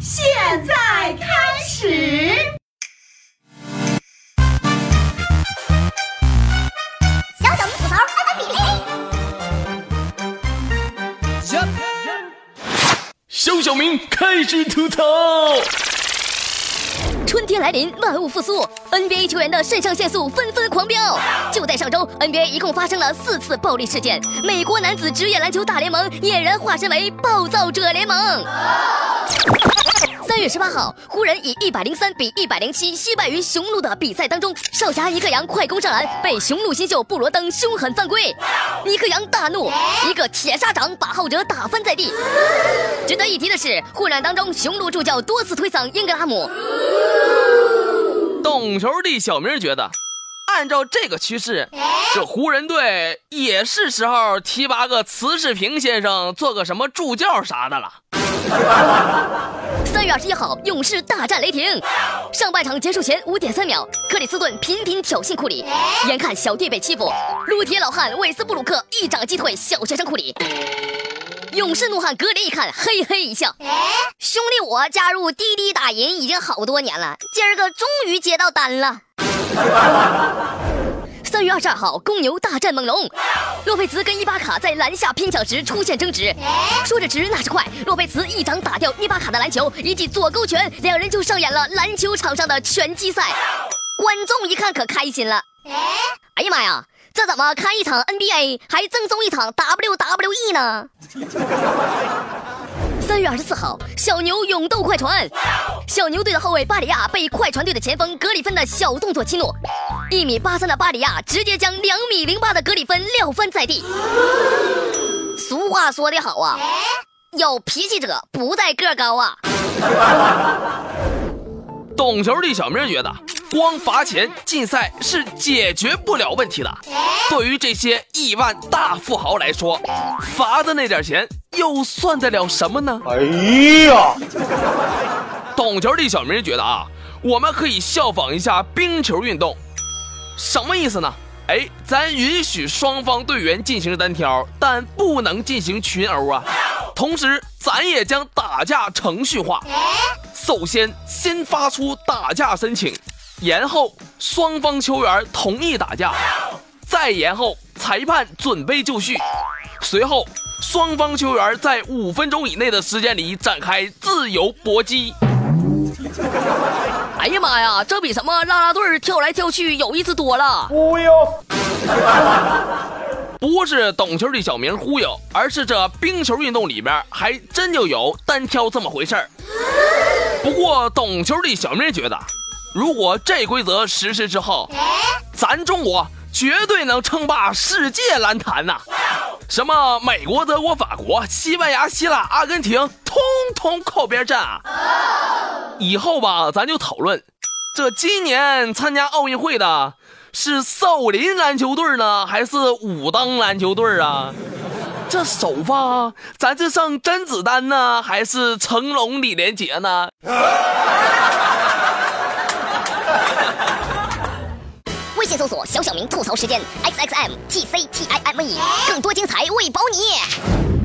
现在开始。小小明吐槽开班比嘞！小小明开始吐槽。春天来临，万物复苏，NBA 球员的肾上腺素纷纷狂飙。就在上周，NBA 一共发生了四次暴力事件，美国男子职业篮球大联盟俨然化身为暴躁者联盟。三月十八号，湖人以一百零三比一百零七惜败于雄鹿的比赛当中，少侠尼克杨快攻上篮，被雄鹿新秀布罗登凶狠犯规，尼克杨大怒，一个铁砂掌把后者打翻在地。值得一提的是，混乱当中，雄鹿助教多次推搡英格拉姆。懂球的小明觉得，按照这个趋势，这湖人队也是时候提拔个慈世平先生做个什么助教啥的了。三月二十一号，勇士大战雷霆。上半场结束前五点三秒，克里斯顿频频挑衅库里，眼看小弟被欺负，撸铁老汉韦斯布鲁克一掌击退小学生库里。勇士怒汉格林一看，嘿嘿一笑：“兄弟，我加入滴滴打银已经好多年了，今儿个终于接到单了。”三月二十二号，公牛大战猛龙，洛佩兹跟伊巴卡在篮下拼抢时出现争执，说着直那是快，洛佩兹一掌打掉伊巴卡的篮球，一记左勾拳，两人就上演了篮球场上的拳击赛。观众一看可开心了，哎？呀妈呀，这怎么看一场 NBA 还赠送一场 WWE 呢？三月二十四号，小牛勇斗快船，小牛队的后卫巴里亚被快船队的前锋格里芬的小动作激怒，一米八三的巴里亚直接将两米零八的格里芬撂翻在地。俗话说得好啊，有脾气者不在个高啊。懂球的小明觉得，光罚钱禁赛是解决不了问题的。对于这些亿万大富豪来说，罚的那点钱又算得了什么呢？哎呀！懂球的小明觉得啊，我们可以效仿一下冰球运动，什么意思呢？哎，咱允许双方队员进行单挑，但不能进行群殴啊。同时，咱也将打架程序化。首先，先发出打架申请，然后双方球员同意打架，再然后裁判准备就绪，随后双方球员在五分钟以内的时间里展开自由搏击。哎呀妈呀，这比什么啦啦队跳来跳去有意思多了！忽悠，不是懂球的小明忽悠，而是这冰球运动里边还真就有单挑这么回事儿。不过，懂球的小明觉得，如果这规则实施之后，咱中国绝对能称霸世界篮坛呐！什么美国、德国、法国、西班牙、希腊、阿根廷，通通靠边站啊！以后吧，咱就讨论，这今年参加奥运会的是少林篮球队呢，还是武当篮球队啊？这首发，咱是上甄子丹呢，还是成龙、李连杰呢？微信搜索“小小明吐槽时间 ”，X X M T C T I M E，更多精彩为保你。